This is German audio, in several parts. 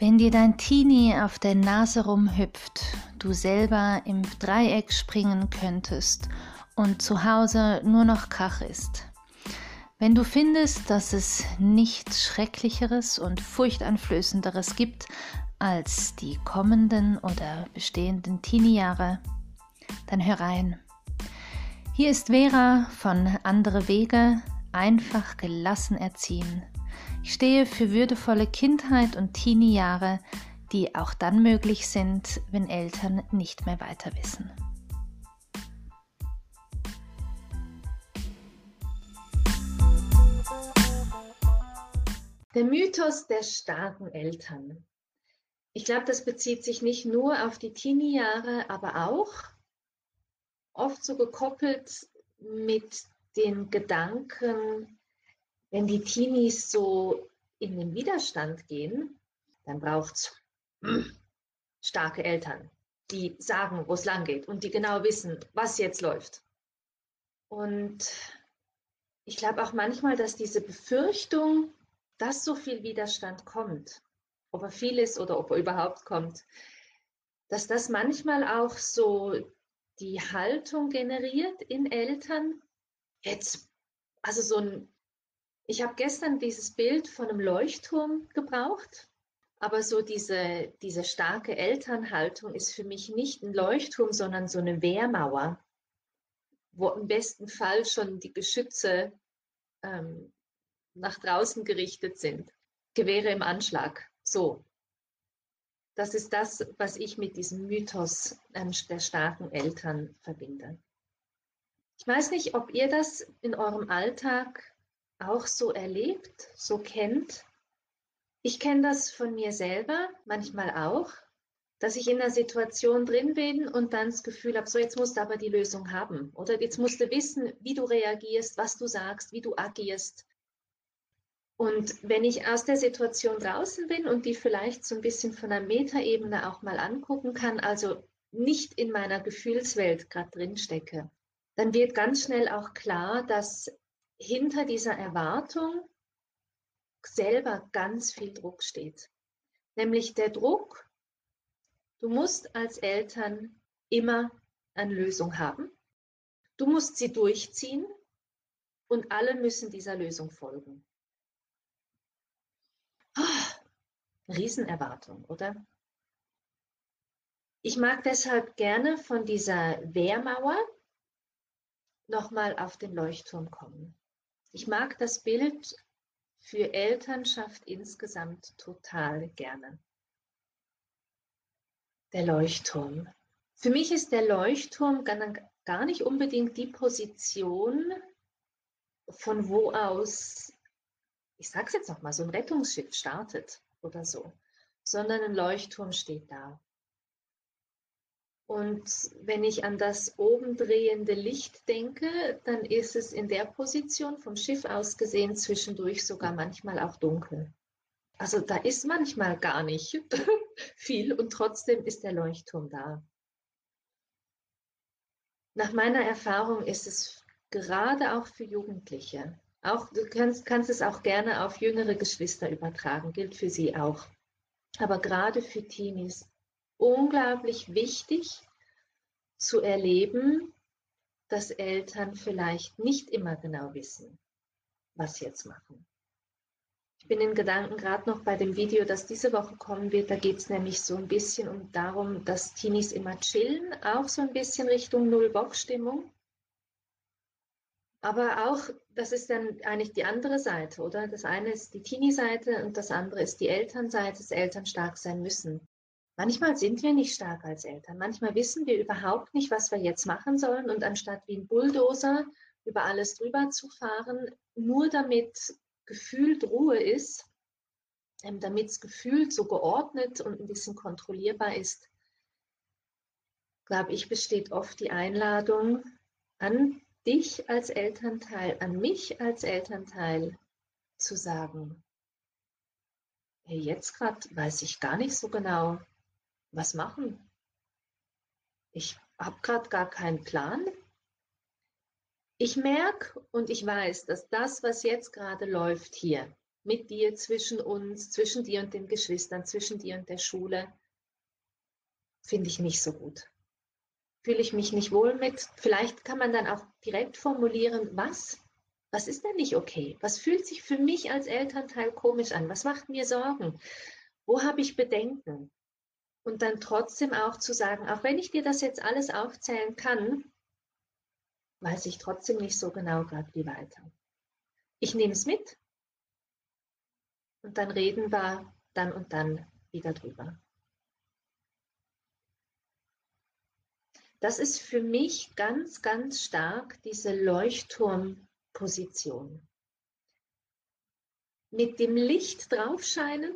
Wenn dir dein Teenie auf der Nase rumhüpft, du selber im Dreieck springen könntest und zu Hause nur noch Krach ist. Wenn du findest, dass es nichts Schrecklicheres und Furchteinflößenderes gibt als die kommenden oder bestehenden Teenie-Jahre, dann hör rein. Hier ist Vera von Andere Wege, einfach gelassen erziehen. Ich stehe für würdevolle Kindheit und Teenie-Jahre, die auch dann möglich sind, wenn Eltern nicht mehr weiter wissen. Der Mythos der starken Eltern. Ich glaube, das bezieht sich nicht nur auf die Teenie-Jahre, aber auch oft so gekoppelt mit den Gedanken, wenn die Teenies so in den Widerstand gehen, dann braucht es starke Eltern, die sagen, wo es lang geht und die genau wissen, was jetzt läuft. Und ich glaube auch manchmal, dass diese Befürchtung, dass so viel Widerstand kommt, ob er viel ist oder ob er überhaupt kommt, dass das manchmal auch so die Haltung generiert in Eltern. Jetzt, also so ein ich habe gestern dieses Bild von einem Leuchtturm gebraucht, aber so diese, diese starke Elternhaltung ist für mich nicht ein Leuchtturm, sondern so eine Wehrmauer, wo im besten Fall schon die Geschütze ähm, nach draußen gerichtet sind. Gewehre im Anschlag. So. Das ist das, was ich mit diesem Mythos ähm, der starken Eltern verbinde. Ich weiß nicht, ob ihr das in eurem Alltag auch so erlebt, so kennt. Ich kenne das von mir selber manchmal auch, dass ich in einer Situation drin bin und dann das Gefühl habe, so jetzt musst du aber die Lösung haben oder jetzt musst du wissen, wie du reagierst, was du sagst, wie du agierst. Und wenn ich aus der Situation draußen bin und die vielleicht so ein bisschen von der Metaebene auch mal angucken kann, also nicht in meiner Gefühlswelt gerade drin stecke, dann wird ganz schnell auch klar, dass hinter dieser Erwartung selber ganz viel Druck steht. Nämlich der Druck, du musst als Eltern immer eine Lösung haben. Du musst sie durchziehen und alle müssen dieser Lösung folgen. Oh, Riesenerwartung, oder? Ich mag deshalb gerne von dieser Wehrmauer nochmal auf den Leuchtturm kommen. Ich mag das Bild für Elternschaft insgesamt total gerne. Der Leuchtturm. Für mich ist der Leuchtturm gar nicht unbedingt die Position, von wo aus, ich sage es jetzt nochmal, so ein Rettungsschiff startet oder so, sondern ein Leuchtturm steht da. Und wenn ich an das oben drehende Licht denke, dann ist es in der Position vom Schiff aus gesehen zwischendurch sogar manchmal auch dunkel. Also da ist manchmal gar nicht viel und trotzdem ist der Leuchtturm da. Nach meiner Erfahrung ist es gerade auch für Jugendliche, auch, du kannst, kannst es auch gerne auf jüngere Geschwister übertragen, gilt für sie auch. Aber gerade für Teenies unglaublich wichtig zu erleben, dass Eltern vielleicht nicht immer genau wissen, was sie jetzt machen. Ich bin in Gedanken gerade noch bei dem Video, das diese Woche kommen wird. Da geht es nämlich so ein bisschen um darum, dass Teenies immer chillen, auch so ein bisschen Richtung Null-Bock-Stimmung. Aber auch, das ist dann eigentlich die andere Seite, oder? Das eine ist die Teenie-Seite und das andere ist die Elternseite, dass Eltern stark sein müssen. Manchmal sind wir nicht stark als Eltern. Manchmal wissen wir überhaupt nicht, was wir jetzt machen sollen. Und anstatt wie ein Bulldozer über alles drüber zu fahren, nur damit gefühlt Ruhe ist, ähm, damit es gefühlt so geordnet und ein bisschen kontrollierbar ist, glaube ich, besteht oft die Einladung an dich als Elternteil, an mich als Elternteil zu sagen, hey, jetzt gerade weiß ich gar nicht so genau, was machen? Ich habe gerade gar keinen Plan. Ich merke und ich weiß, dass das, was jetzt gerade läuft hier, mit dir, zwischen uns, zwischen dir und den Geschwistern, zwischen dir und der Schule, finde ich nicht so gut. Fühle ich mich nicht wohl mit. Vielleicht kann man dann auch direkt formulieren, was? Was ist denn nicht okay? Was fühlt sich für mich als Elternteil komisch an? Was macht mir Sorgen? Wo habe ich Bedenken? Und dann trotzdem auch zu sagen, auch wenn ich dir das jetzt alles aufzählen kann, weiß ich trotzdem nicht so genau gerade wie weiter. Ich nehme es mit und dann reden wir dann und dann wieder drüber. Das ist für mich ganz, ganz stark diese Leuchtturmposition. Mit dem Licht draufscheinen,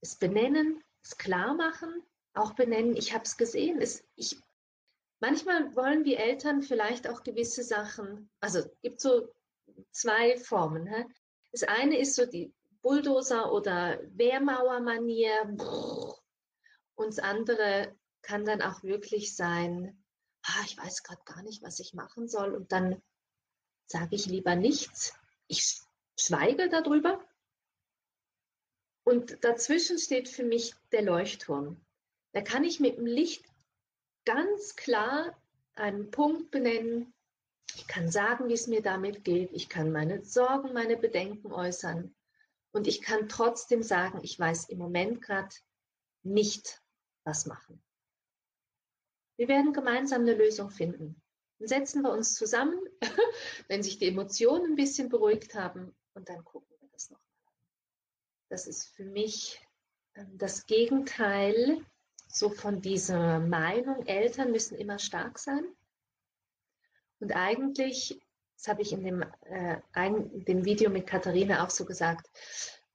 es benennen, es klar machen, auch benennen, ich habe es gesehen. Manchmal wollen wir Eltern vielleicht auch gewisse Sachen, also es gibt so zwei Formen. Hä? Das eine ist so die Bulldozer- oder Wehrmauer-Manier. Und das andere kann dann auch wirklich sein, ah, ich weiß gerade gar nicht, was ich machen soll. Und dann sage ich lieber nichts. Ich schweige darüber. Und dazwischen steht für mich der Leuchtturm. Da kann ich mit dem Licht ganz klar einen Punkt benennen, ich kann sagen, wie es mir damit geht. Ich kann meine Sorgen, meine Bedenken äußern. Und ich kann trotzdem sagen, ich weiß im Moment gerade nicht, was machen. Wir werden gemeinsam eine Lösung finden. Dann setzen wir uns zusammen, wenn sich die Emotionen ein bisschen beruhigt haben, und dann gucken wir das nochmal an. Das ist für mich ähm, das Gegenteil so von dieser Meinung, Eltern müssen immer stark sein. Und eigentlich, das habe ich in dem, äh, ein, dem Video mit Katharina auch so gesagt,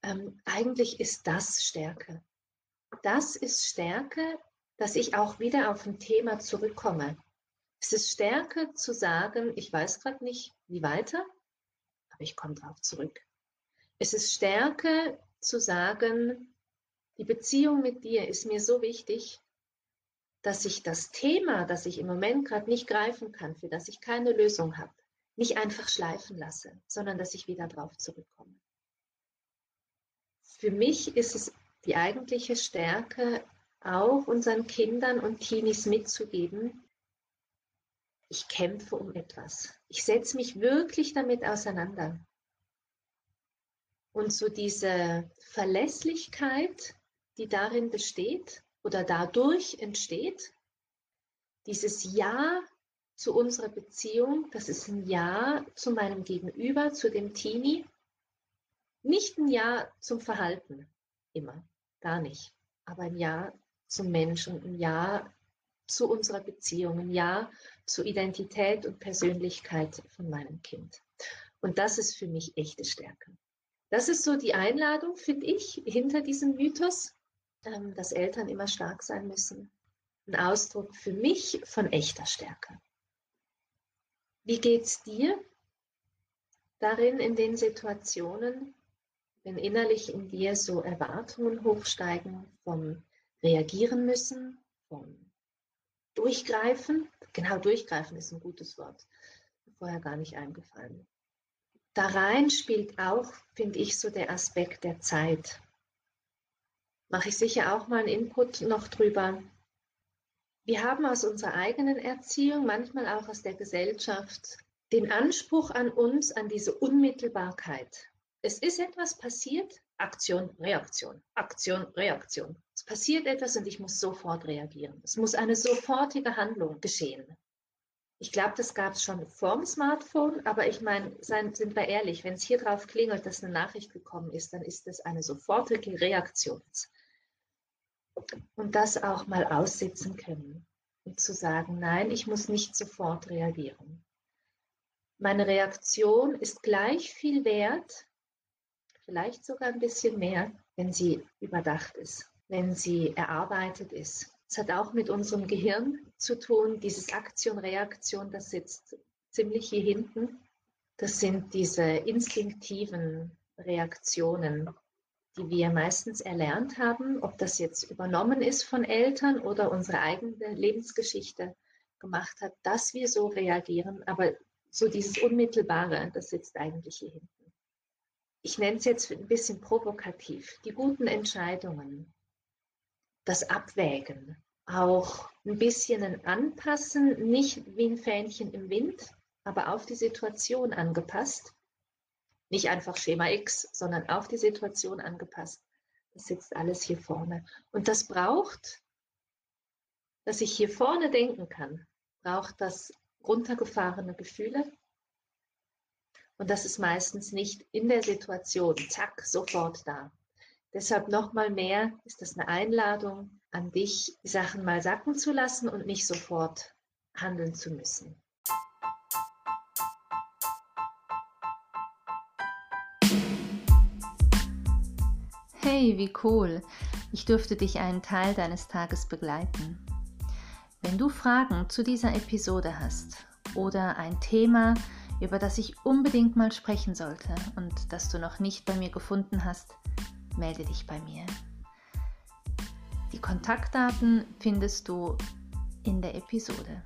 ähm, eigentlich ist das Stärke. Das ist Stärke, dass ich auch wieder auf ein Thema zurückkomme. Es ist Stärke zu sagen, ich weiß gerade nicht, wie weiter, aber ich komme drauf zurück. Es ist Stärke zu sagen, die Beziehung mit dir ist mir so wichtig, dass ich das Thema, das ich im Moment gerade nicht greifen kann, für das ich keine Lösung habe, nicht einfach schleifen lasse, sondern dass ich wieder drauf zurückkomme. Für mich ist es die eigentliche Stärke, auch unseren Kindern und Teenies mitzugeben, ich kämpfe um etwas. Ich setze mich wirklich damit auseinander. Und so diese Verlässlichkeit, die darin besteht, oder dadurch entsteht, dieses Ja zu unserer Beziehung, das ist ein Ja zu meinem Gegenüber, zu dem Teenie, nicht ein Ja zum Verhalten, immer, gar nicht, aber ein Ja zum Menschen, ein Ja zu unserer Beziehung, ein Ja zur Identität und Persönlichkeit von meinem Kind. Und das ist für mich echte Stärke. Das ist so die Einladung, finde ich, hinter diesem Mythos, ähm, dass Eltern immer stark sein müssen. Ein Ausdruck für mich von echter Stärke. Wie geht's dir darin in den Situationen, wenn innerlich in dir so Erwartungen hochsteigen vom Reagieren müssen, vom Durchgreifen? Genau, durchgreifen ist ein gutes Wort. Vorher gar nicht eingefallen. Da rein spielt auch, finde ich, so der Aspekt der Zeit mache ich sicher auch mal einen Input noch drüber. Wir haben aus unserer eigenen Erziehung, manchmal auch aus der Gesellschaft, den Anspruch an uns, an diese Unmittelbarkeit. Es ist etwas passiert, Aktion, Reaktion, Aktion, Reaktion. Es passiert etwas und ich muss sofort reagieren. Es muss eine sofortige Handlung geschehen. Ich glaube, das gab es schon vorm Smartphone, aber ich meine, sind wir ehrlich, wenn es hier drauf klingelt, dass eine Nachricht gekommen ist, dann ist das eine sofortige Reaktion und das auch mal aussitzen können und zu sagen, nein, ich muss nicht sofort reagieren. Meine Reaktion ist gleich viel wert, vielleicht sogar ein bisschen mehr, wenn sie überdacht ist, wenn sie erarbeitet ist. Es hat auch mit unserem Gehirn zu tun, dieses Aktion-Reaktion, das sitzt ziemlich hier hinten. Das sind diese instinktiven Reaktionen, die wir meistens erlernt haben, ob das jetzt übernommen ist von Eltern oder unsere eigene Lebensgeschichte gemacht hat, dass wir so reagieren. Aber so dieses Unmittelbare, das sitzt eigentlich hier hinten. ich nenne es jetzt ein bisschen provokativ, die guten Entscheidungen, das Abwägen, auch ein bisschen ein Anpassen, nicht wie ein Fähnchen im Wind, aber auf die Situation angepasst. Nicht einfach Schema X, sondern auf die Situation angepasst. Das sitzt alles hier vorne. Und das braucht, dass ich hier vorne denken kann, braucht das runtergefahrene Gefühle. Und das ist meistens nicht in der Situation, zack, sofort da. Deshalb nochmal mehr ist das eine Einladung an dich, die Sachen mal sacken zu lassen und nicht sofort handeln zu müssen. Hey, wie cool! Ich durfte dich einen Teil deines Tages begleiten. Wenn du Fragen zu dieser Episode hast oder ein Thema, über das ich unbedingt mal sprechen sollte und das du noch nicht bei mir gefunden hast, melde dich bei mir. Die Kontaktdaten findest du in der Episode.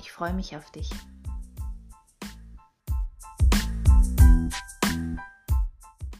Ich freue mich auf dich.